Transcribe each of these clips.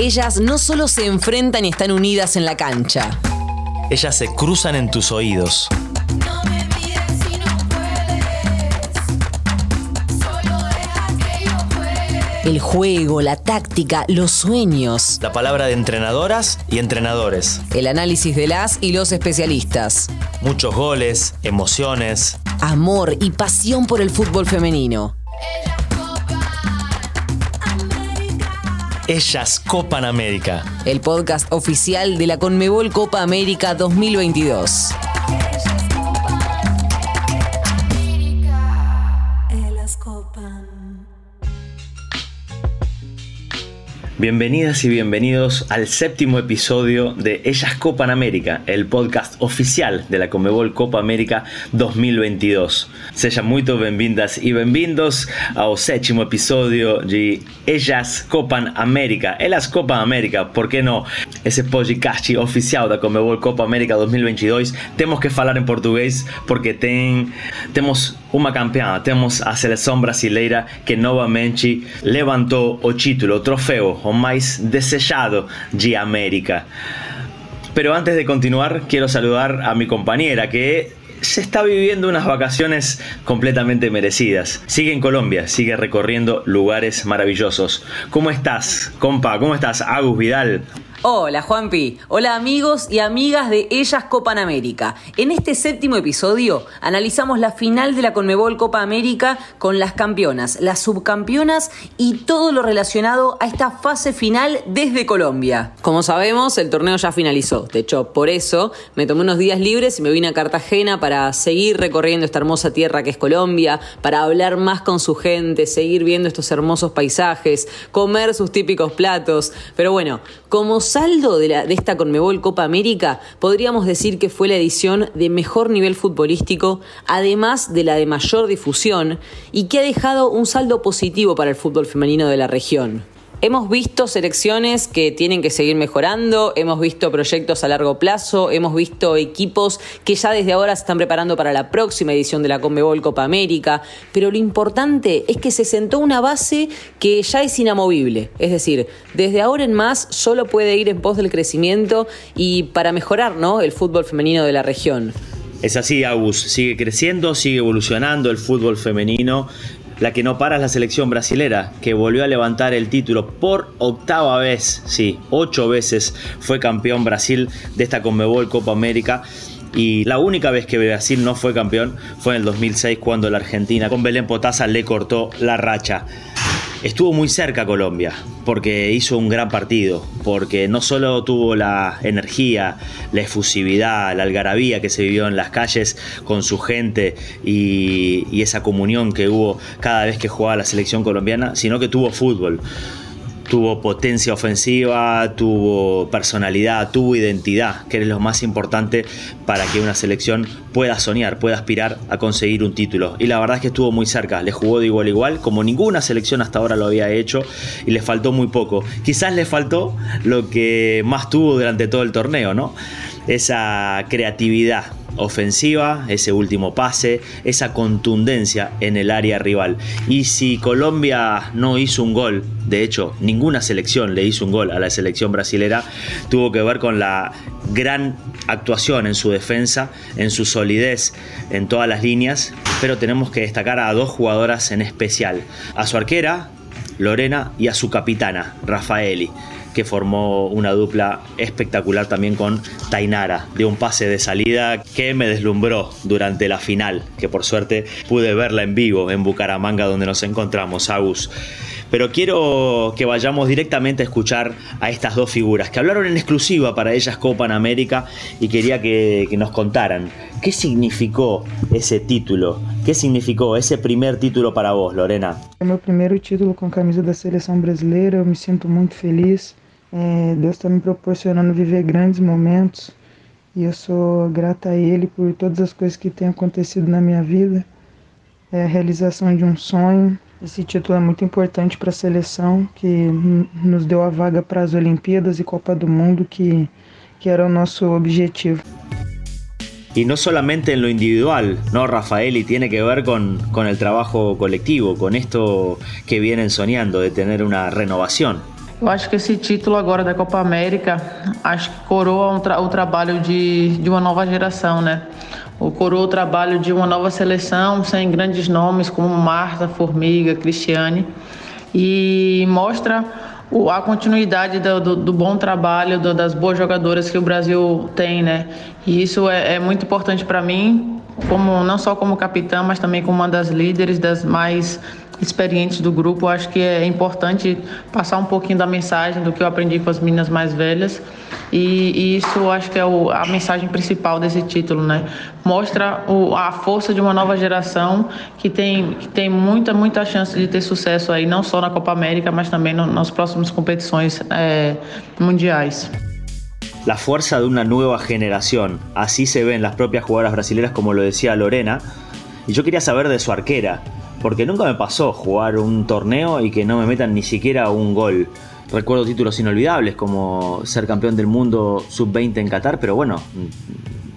Ellas no solo se enfrentan y están unidas en la cancha. Ellas se cruzan en tus oídos. El juego, la táctica, los sueños. La palabra de entrenadoras y entrenadores. El análisis de las y los especialistas. Muchos goles, emociones. Amor y pasión por el fútbol femenino. Ellas Copan América. El podcast oficial de la Conmebol Copa América 2022. Bienvenidas y bienvenidos al séptimo episodio de Ellas Copan América, el podcast oficial de la Comebol Copa América 2022. Sejam muito bem-vindas e bem-vindos ao sétimo episódio de Ellas Copan América. Elas Copan América, por que não? Esse podcast oficial da Comebol Copa América 2022. Temos que falar em português porque tem, temos uma campeã, temos a seleção brasileira que novamente levantou o título, o troféu o más desechado de América. Pero antes de continuar, quiero saludar a mi compañera que se está viviendo unas vacaciones completamente merecidas. Sigue en Colombia, sigue recorriendo lugares maravillosos. ¿Cómo estás, compa? ¿Cómo estás, Agus Vidal? Hola Juanpi, hola amigos y amigas de Ellas Copa América. En este séptimo episodio analizamos la final de la Conmebol Copa América con las campeonas, las subcampeonas y todo lo relacionado a esta fase final desde Colombia. Como sabemos, el torneo ya finalizó. De hecho, por eso me tomé unos días libres y me vine a Cartagena para seguir recorriendo esta hermosa tierra que es Colombia, para hablar más con su gente, seguir viendo estos hermosos paisajes, comer sus típicos platos. Pero bueno, como saldo de, la, de esta Conmebol Copa América, podríamos decir que fue la edición de mejor nivel futbolístico, además de la de mayor difusión, y que ha dejado un saldo positivo para el fútbol femenino de la región. Hemos visto selecciones que tienen que seguir mejorando, hemos visto proyectos a largo plazo, hemos visto equipos que ya desde ahora se están preparando para la próxima edición de la Conmebol Copa América, pero lo importante es que se sentó una base que ya es inamovible, es decir, desde ahora en más solo puede ir en pos del crecimiento y para mejorar ¿no? el fútbol femenino de la región. Es así, Agus, sigue creciendo, sigue evolucionando el fútbol femenino la que no para es la selección brasilera, que volvió a levantar el título por octava vez, sí, ocho veces fue campeón Brasil de esta Conmebol Copa América. Y la única vez que Brasil no fue campeón fue en el 2006 cuando la Argentina con Belén Potasa le cortó la racha. Estuvo muy cerca Colombia, porque hizo un gran partido, porque no solo tuvo la energía, la efusividad, la algarabía que se vivió en las calles con su gente y, y esa comunión que hubo cada vez que jugaba la selección colombiana, sino que tuvo fútbol tuvo potencia ofensiva, tuvo personalidad, tuvo identidad, que es lo más importante para que una selección pueda soñar, pueda aspirar a conseguir un título. Y la verdad es que estuvo muy cerca, le jugó de igual a igual, como ninguna selección hasta ahora lo había hecho, y le faltó muy poco. Quizás le faltó lo que más tuvo durante todo el torneo, ¿no? Esa creatividad, ofensiva, ese último pase, esa contundencia en el área rival. Y si Colombia no hizo un gol, de hecho ninguna selección le hizo un gol a la selección brasilera, tuvo que ver con la gran actuación en su defensa, en su solidez en todas las líneas, pero tenemos que destacar a dos jugadoras en especial, a su arquera, Lorena, y a su capitana, Rafaeli que formó una dupla espectacular también con Tainara, de un pase de salida que me deslumbró durante la final, que por suerte pude verla en vivo en Bucaramanga donde nos encontramos, Agus. Pero quiero que vayamos directamente a escuchar a estas dos figuras que hablaron en exclusiva para ellas Copa América y quería que, nos contaran qué significó ese título, qué significó ese primer título para vos, Lorena. meu primeiro título com a camisa da seleção brasileira, eu me sinto muito feliz. É, Deus está me proporcionando viver grandes momentos e eu sou grata a Ele por todas as coisas que têm acontecido na minha vida. É a realização de um sonho. Esse título é muito importante para a seleção que nos deu a vaga para as Olimpíadas e Copa do Mundo, que, que era o nosso objetivo. Y no solamente en lo individual, ¿no, Rafael? Y tiene que ver con, con el trabajo colectivo, con esto que vienen soñando de tener una renovación Eu acho que esse título agora da Copa América, acho que coroa um tra o trabalho de, de uma nova geração, né? O coroa o trabalho de uma nova seleção, sem grandes nomes como Marta, Formiga, Cristiane, e mostra o, a continuidade do, do, do bom trabalho, do, das boas jogadoras que o Brasil tem, né? E isso é, é muito importante para mim, como não só como capitã, mas também como uma das líderes das mais experientes do grupo. Acho que é importante passar um pouquinho da mensagem do que eu aprendi com as meninas mais velhas. E, e isso acho que é o, a mensagem principal desse título, né? Mostra o, a força de uma nova geração que tem, que tem muita, muita chance de ter sucesso aí, não só na Copa América, mas também no, nas próximas competições é, mundiais. La fuerza de una nueva generación, así se ven las propias jugadoras brasileñas, como lo decía Lorena. Y yo quería saber de su arquera, porque nunca me pasó jugar un torneo y que no me metan ni siquiera un gol. Recuerdo títulos inolvidables como ser campeón del mundo sub-20 en Qatar, pero bueno,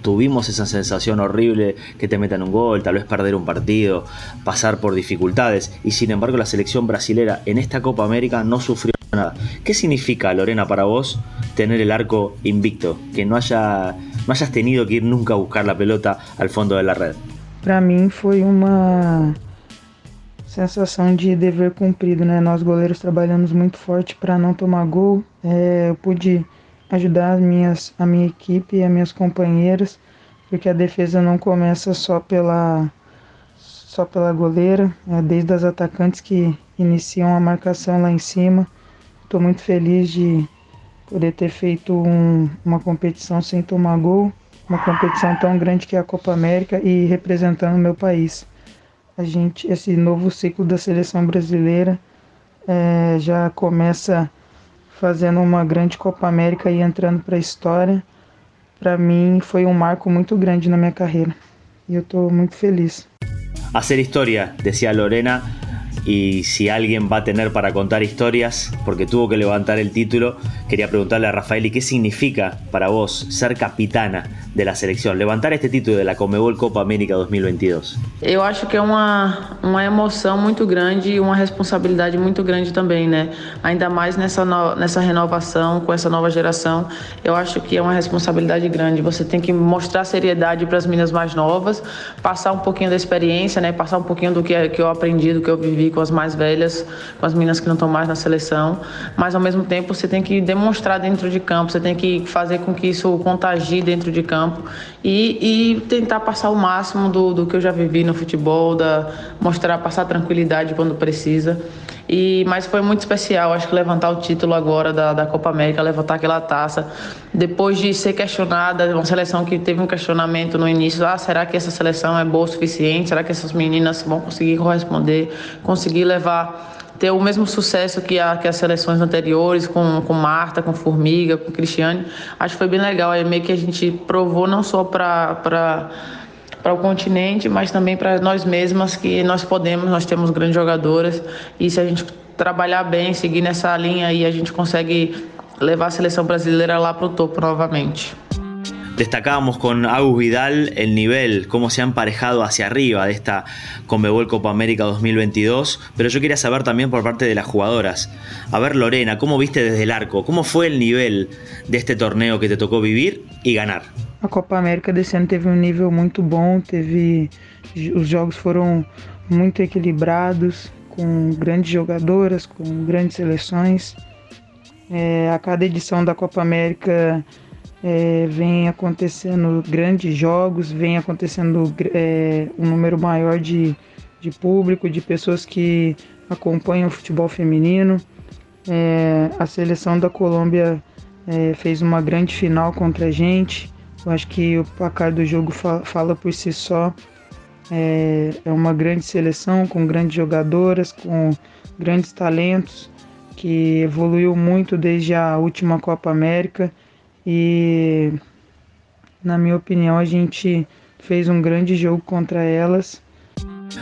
tuvimos esa sensación horrible que te metan un gol, tal vez perder un partido, pasar por dificultades y sin embargo la selección brasilera en esta Copa América no sufrió nada. ¿Qué significa, Lorena, para vos tener el arco invicto? Que no, haya, no hayas tenido que ir nunca a buscar la pelota al fondo de la red. Para mí fue una sensação de dever cumprido, né? Nós goleiros trabalhamos muito forte para não tomar gol. É, eu pude ajudar as minhas, a minha equipe e as minhas companheiras, porque a defesa não começa só pela só pela goleira, é, desde as atacantes que iniciam a marcação lá em cima. Estou muito feliz de poder ter feito um, uma competição sem tomar gol, uma competição tão grande que é a Copa América e representando o meu país a gente esse novo ciclo da seleção brasileira é, já começa fazendo uma grande Copa América e entrando para a história. Para mim foi um marco muito grande na minha carreira e eu estou muito feliz. Hacer história, decía Lorena, y si alguien va a tener para contar historias, porque tuvo que levantar el título, quería preguntarle a Rafael, ¿y qué significa para vos ser capitana de la selección, levantar este título de la Comebol Copa América 2022? Eu acho que é uma, uma emoção muito grande e uma responsabilidade muito grande também, né? Ainda mais nessa, no, nessa renovação, com essa nova geração, eu acho que é uma responsabilidade grande. Você tem que mostrar seriedade para as meninas mais novas, passar um pouquinho da experiência, né? Passar um pouquinho do que, que eu aprendi, do que eu vivi com as mais velhas, com as meninas que não estão mais na seleção, mas ao mesmo tempo você tem que demonstrar dentro de campo, você tem que fazer com que isso contagie dentro de campo e, e tentar passar o máximo do, do que eu já vivi no futebol, da, mostrar, passar tranquilidade quando precisa. E, mas foi muito especial, acho que levantar o título agora da, da Copa América, levantar aquela taça, depois de ser questionada, uma seleção que teve um questionamento no início, ah, será que essa seleção é boa o suficiente? Será que essas meninas vão conseguir corresponder, conseguir levar ter o mesmo sucesso que, a, que as seleções anteriores, com, com Marta, com Formiga, com Cristiane. Acho que foi bem legal. É meio que a gente provou não só para para o continente, mas também para nós mesmas que nós podemos, nós temos grandes jogadoras e se a gente trabalhar bem, seguir nessa linha aí, a gente consegue levar a seleção brasileira lá para o topo novamente. Destacábamos con Agus Vidal el nivel, cómo se ha emparejado hacia arriba de esta Conmebol Copa América 2022, pero yo quería saber también por parte de las jugadoras. A ver, Lorena, ¿cómo viste desde el arco? ¿Cómo fue el nivel de este torneo que te tocó vivir y ganar? A Copa América desse ano teve um nível muito bom, teve os jogos foram muito equilibrados, com grandes jogadoras, com grandes seleções. É, a cada edição da Copa América é, vem acontecendo grandes jogos, vem acontecendo é, um número maior de, de público, de pessoas que acompanham o futebol feminino. É, a seleção da Colômbia é, fez uma grande final contra a gente. Eu acho que o placar do jogo fala por si só. É, é uma grande seleção com grandes jogadoras, com grandes talentos, que evoluiu muito desde a última Copa América e, na minha opinião, a gente fez um grande jogo contra elas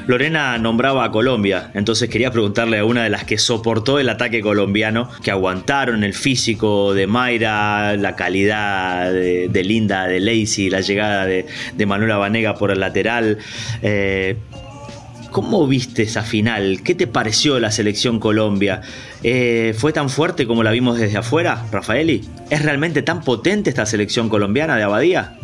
Lorena nombraba a Colombia, entonces quería preguntarle a una de las que soportó el ataque colombiano, que aguantaron el físico de Mayra, la calidad de, Linda, de Lacey, la llegada de, Manuela Vanega por el lateral. Eh, ¿Cómo viste esa final? ¿Qué te pareció la selección Colombia? Eh, ¿Fue tan fuerte como la vimos desde afuera, Rafaeli? ¿Es realmente tan potente esta selección colombiana de Abadía?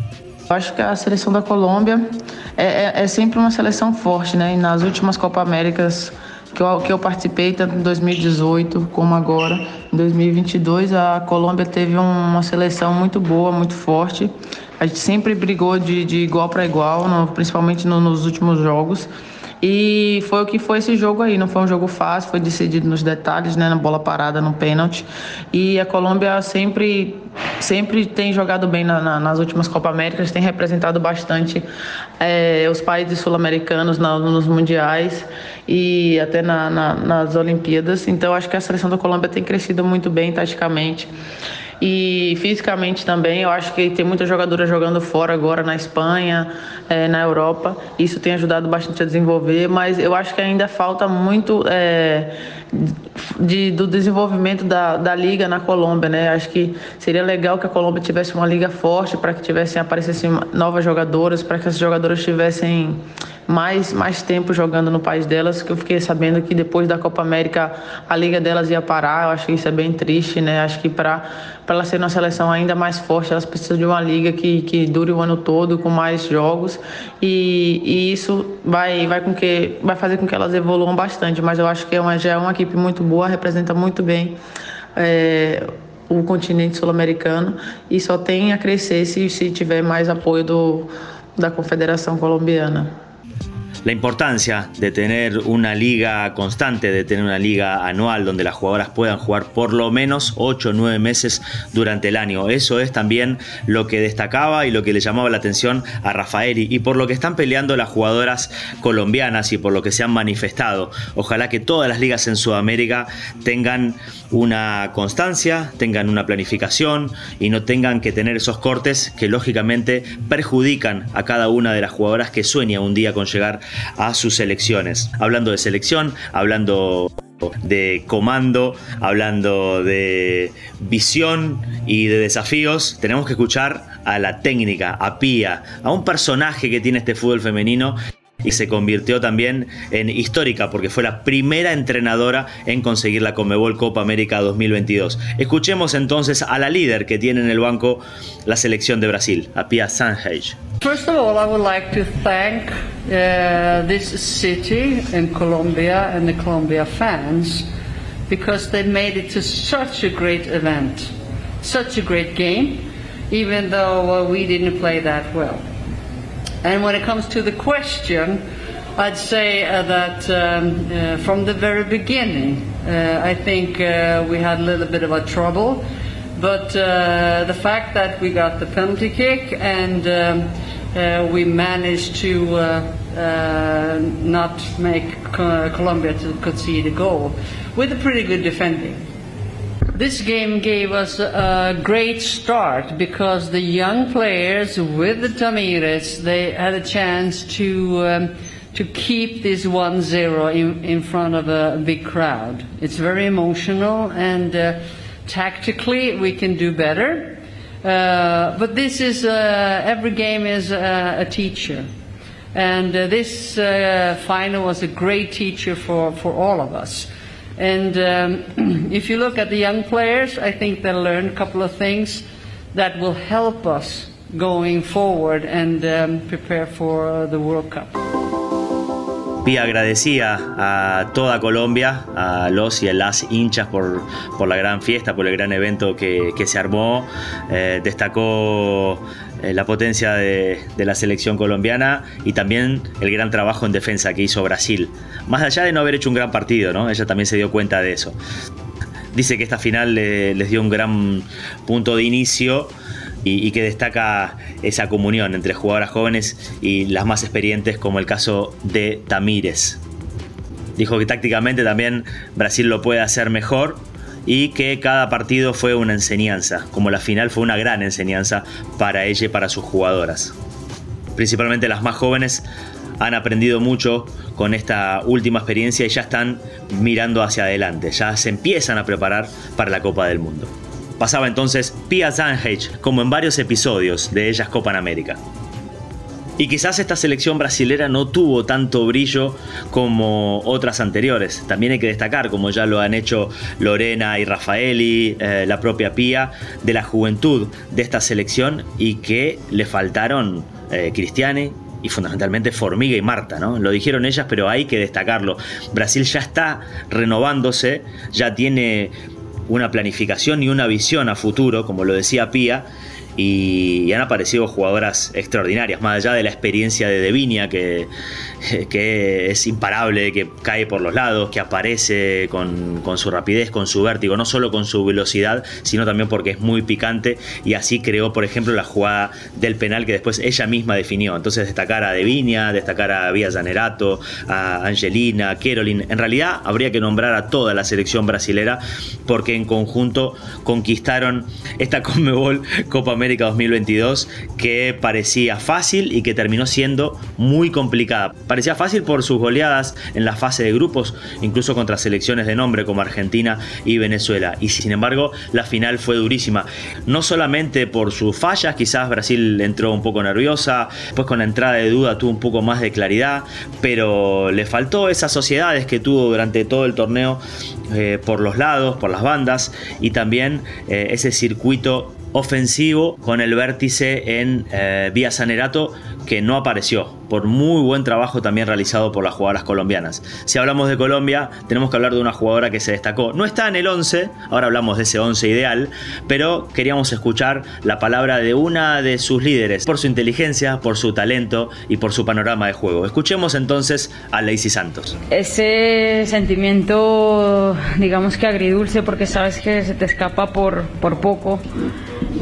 Acho que a seleção da Colômbia é, é, é sempre uma seleção forte, né? E nas últimas Copa Américas que eu, que eu participei, tanto em 2018 como agora, em 2022, a Colômbia teve uma seleção muito boa, muito forte. A gente sempre brigou de, de igual para igual, no, principalmente no, nos últimos jogos. E foi o que foi esse jogo aí. Não foi um jogo fácil, foi decidido nos detalhes, né? Na bola parada, no pênalti. E a Colômbia sempre, sempre tem jogado bem na, na, nas últimas Copa Américas, tem representado bastante é, os países sul-americanos nos mundiais e até na, nas Olimpíadas. Então acho que a seleção da Colômbia tem crescido muito bem taticamente. E fisicamente também, eu acho que tem muita jogadora jogando fora agora, na Espanha, é, na Europa. Isso tem ajudado bastante a desenvolver, mas eu acho que ainda falta muito é, de, do desenvolvimento da, da liga na Colômbia, né? Acho que seria legal que a Colômbia tivesse uma liga forte para que tivessem aparecessem novas jogadoras, para que essas jogadoras tivessem mais, mais tempo jogando no país delas, que eu fiquei sabendo que depois da Copa América a liga delas ia parar. Eu acho que isso é bem triste, né? Acho que para ela ser uma seleção ainda mais forte, elas precisam de uma liga que, que dure o ano todo com mais jogos e, e isso vai vai com que vai fazer com que elas evoluam bastante. Mas eu acho que é uma, já é uma equipe muito boa, representa muito bem. É, o continente sul-americano e só tem a crescer se, se tiver mais apoio do, da Confederação Colombiana. La importancia de tener una liga constante, de tener una liga anual donde las jugadoras puedan jugar por lo menos 8 o 9 meses durante el año. Eso es también lo que destacaba y lo que le llamaba la atención a Rafaeli y por lo que están peleando las jugadoras colombianas y por lo que se han manifestado. Ojalá que todas las ligas en Sudamérica tengan una constancia, tengan una planificación y no tengan que tener esos cortes que lógicamente perjudican a cada una de las jugadoras que sueña un día con llegar a sus selecciones. Hablando de selección, hablando de comando, hablando de visión y de desafíos, tenemos que escuchar a la técnica, a Pía, a un personaje que tiene este fútbol femenino y se convirtió también en histórica porque fue la primera entrenadora en conseguir la Comebol Copa América 2022. Escuchemos entonces a la líder que tiene en el banco la selección de Brasil, a Pia Sanhage. First of all, I would like to thank uh, this city in Colombia and the Colombia fans because they made it to such a great event, such a great game, even though uh, we didn't play that well. And when it comes to the question, I'd say uh, that um, uh, from the very beginning, uh, I think uh, we had a little bit of a trouble. But uh, the fact that we got the penalty kick and um, uh, we managed to not make Colombia to concede a goal with a pretty good defending. This game gave us a great start because the young players with the Tamires, they had a chance to um, to keep this 1-0 in, in front of a big crowd. It's very emotional and uh, tactically we can do better. Uh, but this is uh, every game is uh, a teacher. And uh, this uh, final was a great teacher for, for all of us. And um, if you look at the young players, I think they'll learn a couple of things that will help us going forward and um, prepare for the World Cup. Agradecía a toda Colombia, a los y a las hinchas por, por la gran fiesta, por el gran evento que, que se armó. Eh, destacó eh, la potencia de, la selección colombiana y también el gran trabajo en defensa que hizo Brasil. Más allá de no haber hecho un gran partido, ¿no? ella también se dio cuenta de eso. Dice que esta final le, les dio un gran punto de inicio y, que destaca esa comunión entre jugadoras jóvenes y las más experientes, como el caso de Tamírez. Dijo que tácticamente también Brasil lo puede hacer mejor y que cada partido fue una enseñanza, como la final fue una gran enseñanza para ella y para sus jugadoras. Principalmente las más jóvenes han aprendido mucho con esta última experiencia y ya están mirando hacia adelante, ya se empiezan a preparar para la Copa del Mundo. Pasaba entonces Pia Zanhage, como en varios episodios de Ellas Copan América. Y quizás esta selección brasilera no tuvo tanto brillo como otras anteriores. También hay que destacar, como ya lo han hecho Lorena y Rafaeli, eh, la propia Pía, de la juventud de esta selección y que le faltaron eh, Cristiane, y fundamentalmente Formiga y Marta, ¿no? Lo dijeron ellas, pero hay que destacarlo. Brasil ya está renovándose, ya tiene una planificación y una visión a futuro, como lo decía Pía, y, han aparecido jugadoras extraordinarias, más allá de la experiencia de Devinia, que, que es imparable, que cae por los lados, que aparece con, su rapidez, con su vértigo, no solo con su velocidad, sino también porque es muy picante y así creó, por ejemplo, la jugada del penal que después ella misma definió. Entonces destacar a Devinia, destacar a Vía Zanerato, a Angelina, a Caroline. En realidad habría que nombrar a toda la selección brasilera porque en conjunto conquistaron esta Conmebol Copa América 2022 que parecía fácil y que terminó siendo muy complicada. Parecía fácil por sus goleadas en la fase de grupos, incluso contra selecciones de nombre como Argentina y Venezuela. Y sin embargo, la final fue durísima. No solamente por sus fallas, quizás Brasil entró un poco nerviosa, pues con la entrada de duda tuvo un poco más de claridad, pero le faltó esas sociedades que tuvo durante todo el torneo eh, por los lados, por las bandas y también eh, ese circuito ofensivo con el vértice en eh, Vía Sanerato que no apareció, por muy buen trabajo también realizado por las jugadoras colombianas. Si hablamos de Colombia, tenemos que hablar de una jugadora que se destacó. No está en el 11, ahora hablamos de ese 11 ideal, pero queríamos escuchar la palabra de una de sus líderes, por su inteligencia, por su talento y por su panorama de juego. Escuchemos entonces a Lacey Santos. Ese sentimiento, digamos que agridulce, porque sabes que se te escapa por, por poco.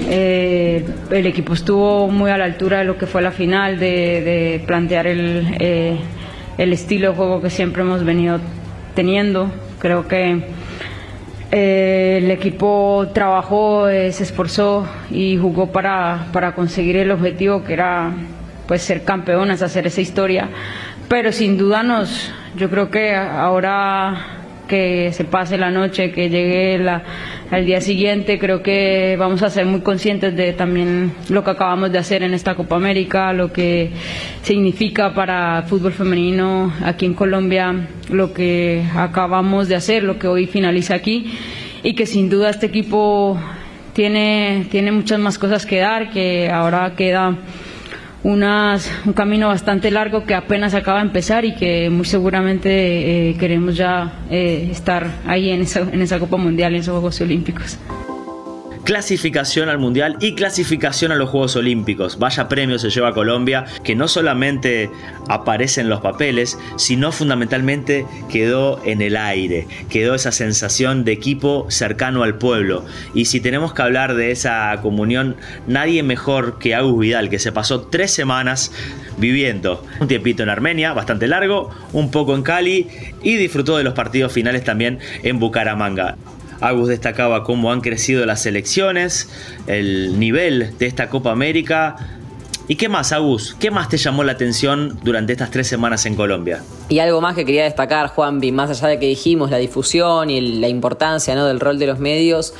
Eh, el equipo estuvo muy a la altura de lo que fue la final, de, plantear el, eh, el, estilo de juego que siempre hemos venido teniendo. Creo que eh, el equipo trabajó, se esforzó y jugó para, para conseguir el objetivo que era pues ser campeonas, hacer esa historia. Pero sin duda nos, yo creo que ahora que se pase la noche, que llegue la, al día siguiente. Creo que vamos a ser muy conscientes de también lo que acabamos de hacer en esta Copa América, lo que significa para el fútbol femenino aquí en Colombia, lo que acabamos de hacer, lo que hoy finaliza aquí y que sin duda este equipo tiene, tiene muchas más cosas que dar, que ahora queda unas, un camino bastante largo que apenas acaba de empezar y que muy seguramente eh, queremos ya eh, estar ahí en esa, en esa Copa Mundial, en esos Juegos Olímpicos clasificación al Mundial y clasificación a los Juegos Olímpicos. Vaya premio se lleva Colombia, que no solamente aparece en los papeles, sino fundamentalmente quedó en el aire, quedó esa sensación de equipo cercano al pueblo. Y si tenemos que hablar de esa comunión, nadie mejor que Agus Vidal, que se pasó tres semanas viviendo un tiempito en Armenia, bastante largo, un poco en Cali y disfrutó de los partidos finales también en Bucaramanga. Agus destacaba cómo han crecido las selecciones, el nivel de esta Copa América. ¿Y qué más, Agus? ¿Qué más te llamó la atención durante estas tres semanas en Colombia? Y algo más que quería destacar, Juanvi, más allá de que dijimos la difusión y la importancia ¿no? del rol de los medios,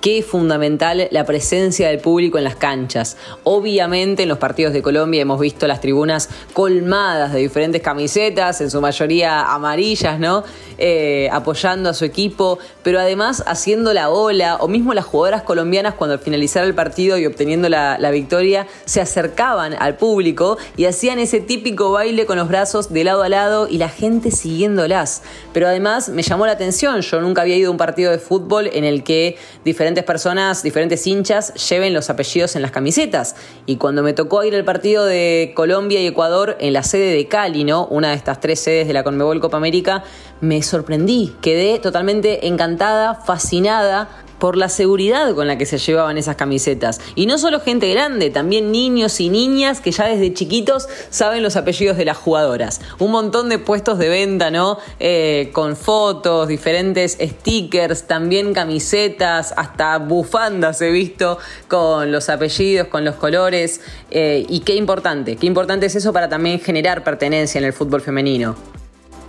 Qué fundamental la presencia del público en las canchas. Obviamente en los partidos de Colombia hemos visto las tribunas colmadas de diferentes camisetas, en su mayoría amarillas, ¿no? Eh, apoyando a su equipo, pero además haciendo la ola, o mismo las jugadoras colombianas cuando al finalizar el partido y obteniendo la, la victoria, se acercaban al público y hacían ese típico baile con los brazos de lado a lado y la gente siguiéndolas. Pero además me llamó la atención, yo nunca había ido a un partido de fútbol en el que diferentes diferentes personas, diferentes hinchas lleven los apellidos en las camisetas. Y cuando me tocó ir al partido de Colombia y Ecuador en la sede de Cali, ¿no? Una de estas tres sedes de la Conmebol Copa América, me sorprendí, quedé totalmente encantada, fascinada por la seguridad con la que se llevaban esas camisetas. Y no solo gente grande, también niños y niñas que ya desde chiquitos saben los apellidos de las jugadoras. Un montón de puestos de venta, ¿no? Eh, con fotos, diferentes stickers, también camisetas, hasta bufandas he visto con los apellidos, con los colores. Eh, y qué importante, qué importante es eso para también generar pertenencia en el fútbol femenino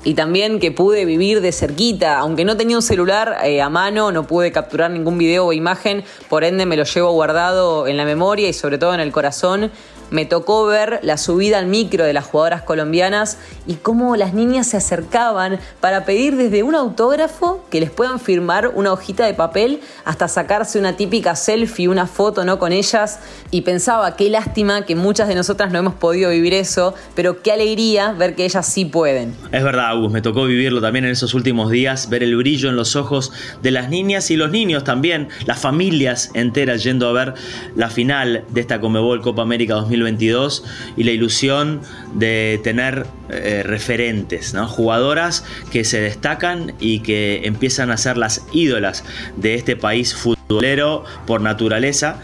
y también que pude vivir de cerquita, aunque no tenía un celular eh, a mano, no pude capturar ningún video o imagen, por ende me lo llevo guardado en la memoria y sobre todo en el corazón. Me tocó ver la subida al micro de las jugadoras colombianas y cómo las niñas se acercaban para pedir desde un autógrafo que les puedan firmar una hojita de papel hasta sacarse una típica selfie, una foto ¿no? con ellas. Y pensaba, qué lástima que muchas de nosotras no hemos podido vivir eso, pero qué alegría ver que ellas sí pueden. Es verdad, Agus, me tocó vivirlo también en esos últimos días, ver el brillo en los ojos de las niñas y los niños también, las familias enteras yendo a ver la final de esta Comebol Copa América 2022 y la ilusión de tener eh, referentes, ¿no? jugadoras que se destacan y que empiezan a ser las ídolas de este país futbolero por naturaleza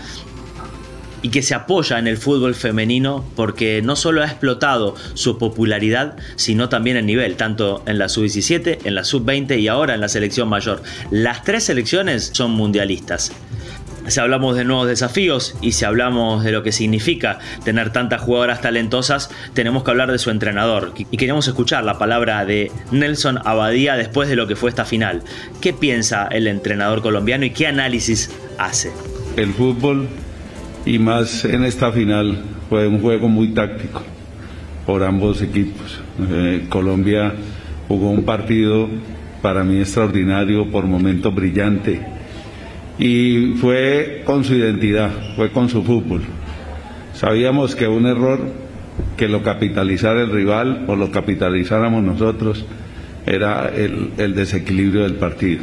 y que se apoya en el fútbol femenino porque no solo ha explotado su popularidad, sino también el nivel, tanto en la sub-17, en la sub-20 y ahora en la selección mayor. Las tres selecciones son mundialistas. Si hablamos de nuevos desafíos y si hablamos de lo que significa tener tantas jugadoras talentosas, tenemos que hablar de su entrenador. Y queremos escuchar la palabra de Nelson Abadía después de lo que fue esta final. ¿Qué piensa el entrenador colombiano y qué análisis hace? El fútbol y más en esta final fue un juego muy táctico por ambos equipos. Eh, Colombia jugó un partido para mí extraordinario, por momentos brillante, y fue con su identidad, fue con su fútbol. Sabíamos que un error que lo capitalizara el rival o lo capitalizáramos nosotros era el, desequilibrio del partido.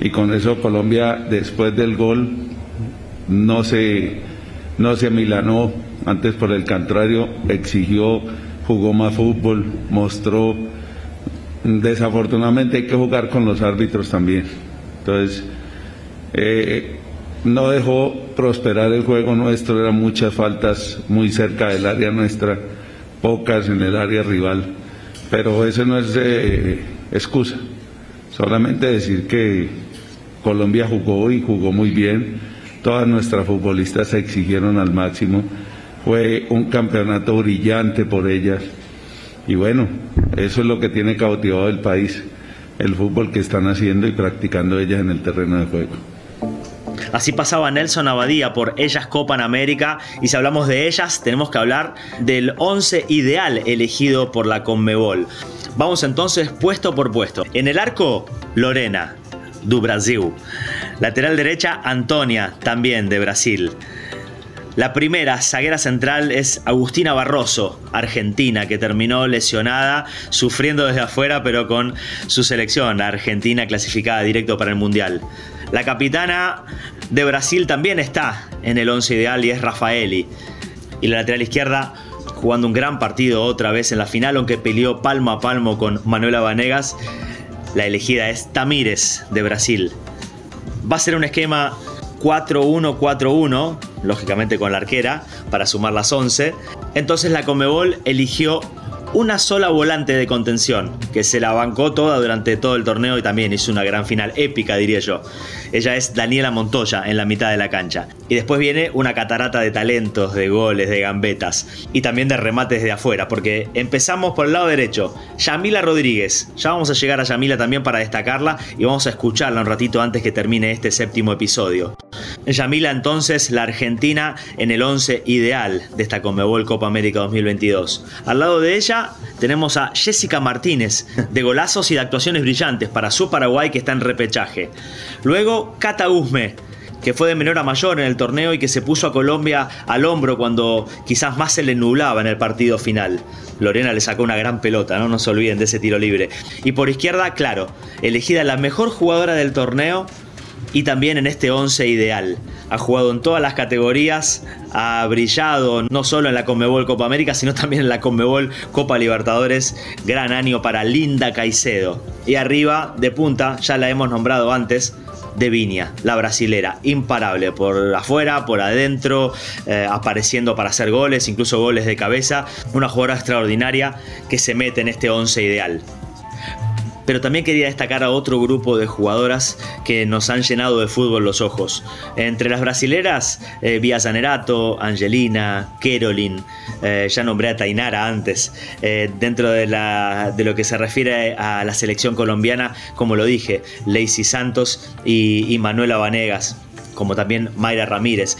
Y con eso Colombia, después del gol, no se no se amilanó, antes por el contrario, exigió, jugó más fútbol, mostró. Desafortunadamente hay que jugar con los árbitros también. Entonces, eh, no dejó prosperar el juego nuestro, eran muchas faltas muy cerca del área nuestra, pocas en el área rival, pero eso no es eh, excusa, solamente decir que Colombia jugó y jugó muy bien, Todas nuestras futbolistas se exigieron al máximo. Fue un campeonato brillante por ellas. Y bueno, eso es lo que tiene cautivado el país, el fútbol que están haciendo y practicando ellas en el terreno de juego. Así pasaba Nelson Abadía por Ellas Copan América y si hablamos de ellas tenemos que hablar del 11 ideal elegido por la Conmebol. Vamos entonces puesto por puesto. En el arco, Lorena, do Brasil. Lateral derecha, Antonia, también de Brasil. La primera zaguera central es Agustina Barroso, argentina, que terminó lesionada, sufriendo desde afuera, pero con su selección, Argentina clasificada directo para el Mundial. La capitana de Brasil también está en el once ideal y es Rafaeli. Y la lateral izquierda jugando un gran partido otra vez en la final, aunque peleó palmo a palmo con Manuela Vanegas. La elegida es Tamírez de Brasil. Va a ser un esquema 4-1-4-1, lógicamente con la arquera, para sumar las 11. Entonces la Comebol eligió una sola volante de contención, que se la bancó toda durante todo el torneo y también hizo una gran final, épica diría yo. Ella es Daniela Montoya en la mitad de la cancha. Y después viene una catarata de talentos, de goles, de gambetas y también de remates de afuera, porque empezamos por el lado derecho. Yamila Rodríguez, ya vamos a llegar a Yamila también para destacarla y vamos a escucharla un ratito antes que termine este séptimo episodio. Yamila entonces la Argentina en el 11 ideal de esta Conmebol Copa América 2022. Al lado de ella tenemos a Jessica Martínez de golazos y de actuaciones brillantes para su Paraguay que está en repechaje. Luego Cata Usme que fue de menor a mayor en el torneo y que se puso a Colombia al hombro cuando quizás más se le nublaba en el partido final. Lorena le sacó una gran pelota, no nos olviden de ese tiro libre. Y por izquierda, claro, elegida la mejor jugadora del torneo y también en este 11 ideal. Ha jugado en todas las categorías, ha brillado no solo en la Conmebol Copa América, sino también en la Conmebol Copa Libertadores. Gran año para Linda Caicedo. Y arriba, de punta, ya la hemos nombrado antes, de Viña, la brasilera, imparable por afuera, por adentro, eh, apareciendo para hacer goles, incluso goles de cabeza, una jugadora extraordinaria que se mete en este 11 ideal pero también quería destacar a otro grupo de jugadoras que nos han llenado de fútbol los ojos. Entre las brasileras, eh, Vía Angelina, Kerolin, eh, ya nombré a Tainara antes. Eh, dentro de, lo que se refiere a la selección colombiana, como lo dije, Lacey Santos y, Manuela Vanegas, como también Mayra Ramírez.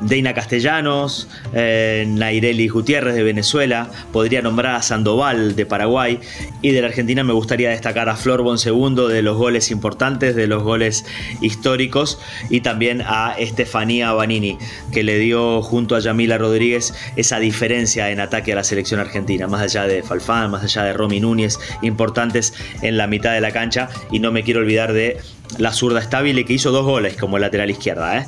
Deina Castellanos, eh, Naireli Gutiérrez de Venezuela, podría nombrar a Sandoval de Paraguay y de la Argentina me gustaría destacar a Flor Bonsegundo de los goles importantes, de los goles históricos y también a Estefanía Banini que le dio junto a Yamila Rodríguez esa diferencia en ataque a la selección argentina, más allá de Falfán, más allá de Romy Núñez, importantes en la mitad de la cancha y no me quiero olvidar de la zurda estable que hizo dos goles como lateral izquierda. ¿eh?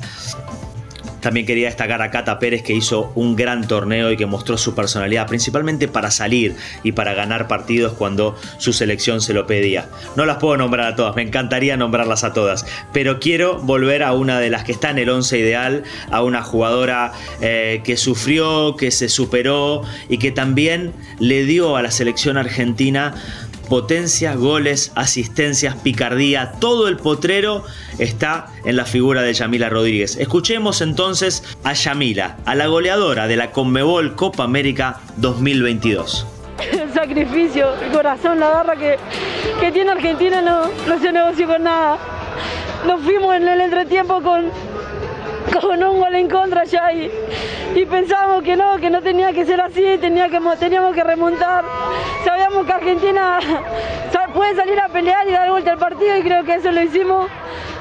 También quería destacar a Cata Pérez que hizo un gran torneo y que mostró su personalidad, principalmente para salir y para ganar partidos cuando su selección se lo pedía. No las puedo nombrar a todas, me encantaría nombrarlas a todas, pero quiero volver a una de las que está en el 11 ideal, a una jugadora eh, que sufrió, que se superó y que también le dio a la selección argentina potencia, goles, asistencias, picardía, todo el potrero está en la figura de Yamila Rodríguez. Escuchemos entonces a Yamila, a la goleadora de la Conmebol Copa América 2022. El sacrificio, el corazón, la garra que, que tiene Argentina no, no se negoció con nada. Nos fuimos en el entretiempo con, con un gol en contra ya y, y pensábamos que no, que no tenía que ser así, tenía que, teníamos que remontar. Que Argentina puede salir a pelear y dar vuelta al partido y creo que eso lo hicimos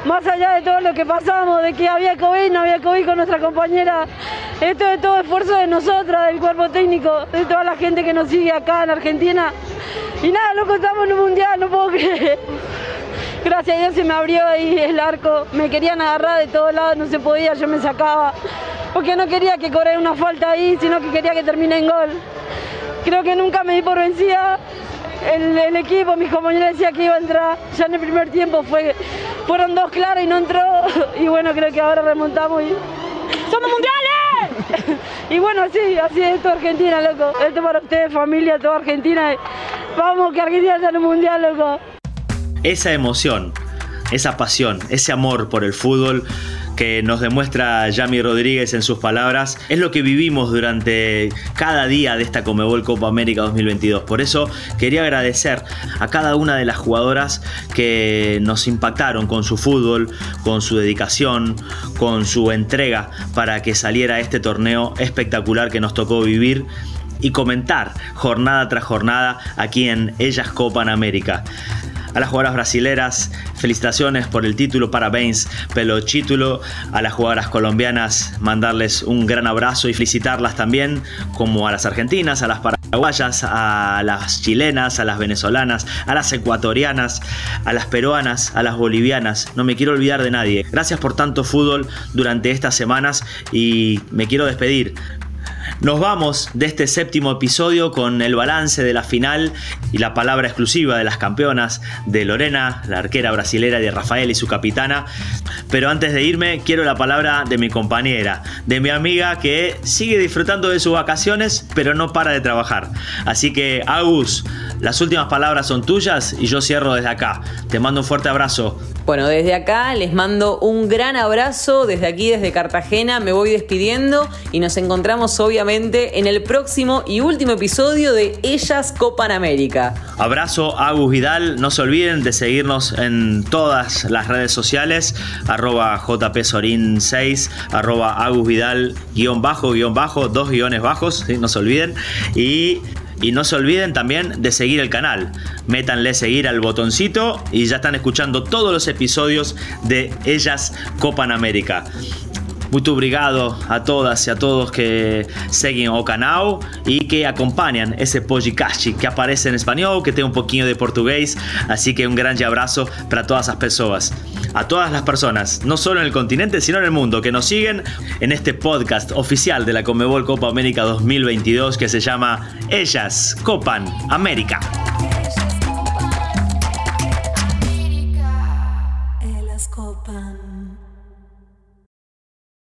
más allá de todo lo que pasamos, de que había COVID, no había COVID con nuestra compañera. Esto es todo esfuerzo de nosotras, del cuerpo técnico, de toda la gente que nos sigue acá en Argentina. Y nada, loco, estamos en un mundial, no puedo creer. Gracias a Dios se me abrió ahí el arco. Me querían agarrar de todos lados, no se podía, yo me sacaba. Porque no quería que corriera una falta ahí, sino que quería que termine en gol. Creo que nunca me di por vencida. El, equipo, mis compañeros decían que iba a entrar. Ya en el primer tiempo fue, fueron dos claras y no entró. Y bueno, creo que ahora remontamos y. ¡Somos mundiales! y bueno, sí, así es esto Argentina, loco. Esto para ustedes, familia, toda Argentina. Vamos, que Argentina sea en el mundial, loco esa emoción, esa pasión, ese amor por el fútbol que nos demuestra Yami Rodríguez en sus palabras, es lo que vivimos durante cada día de esta Comebol Copa América 2022. Por eso quería agradecer a cada una de las jugadoras que nos impactaron con su fútbol, con su dedicación, con su entrega para que saliera este torneo espectacular que nos tocó vivir y comentar jornada tras jornada aquí en Ellas Copa América a las jugadoras brasileras, felicitaciones por el título, parabéns pelo título, a las jugadoras colombianas, mandarles un gran abrazo y felicitarlas también, como a las argentinas, a las paraguayas, a las chilenas, a las venezolanas, a las ecuatorianas, a las peruanas, a las bolivianas, no me quiero olvidar de nadie. Gracias por tanto fútbol durante estas semanas y me quiero despedir. Nos vamos de este séptimo episodio con el balance de la final y la palabra exclusiva de las campeonas de Lorena, la arquera brasilera de Rafael y su capitana. Pero antes de irme, quiero la palabra de mi compañera, de mi amiga que sigue disfrutando de sus vacaciones, pero no para de trabajar. Así que, Agus, las últimas palabras son tuyas y yo cierro desde acá. Te mando un fuerte abrazo. Bueno, desde acá les mando un gran abrazo, desde aquí, desde Cartagena, me voy despidiendo y nos encontramos obviamente en el próximo y último episodio de Ellas Copan América. Abrazo Agus Vidal, no se olviden de seguirnos en todas las redes sociales, arroba jpsorin6, arroba Agus Vidal, guion bajo, guion bajo, dos guiones bajos, no se olviden, y y no se olviden también de seguir el canal. Métanle seguir al botoncito y ya están escuchando todos los episodios de Ellas Copan América. Muito obrigado a todas y a todos que siguen o canal y que acompañan ese podcast que aparece en español, que tiene un poquito de portugués. Así que un gran abrazo para todas esas personas. A todas las personas, no solo en el continente, sino el mundo, que nos siguen en este podcast oficial de la Comebol Copa América 2022 que se llama Ellas Copan América.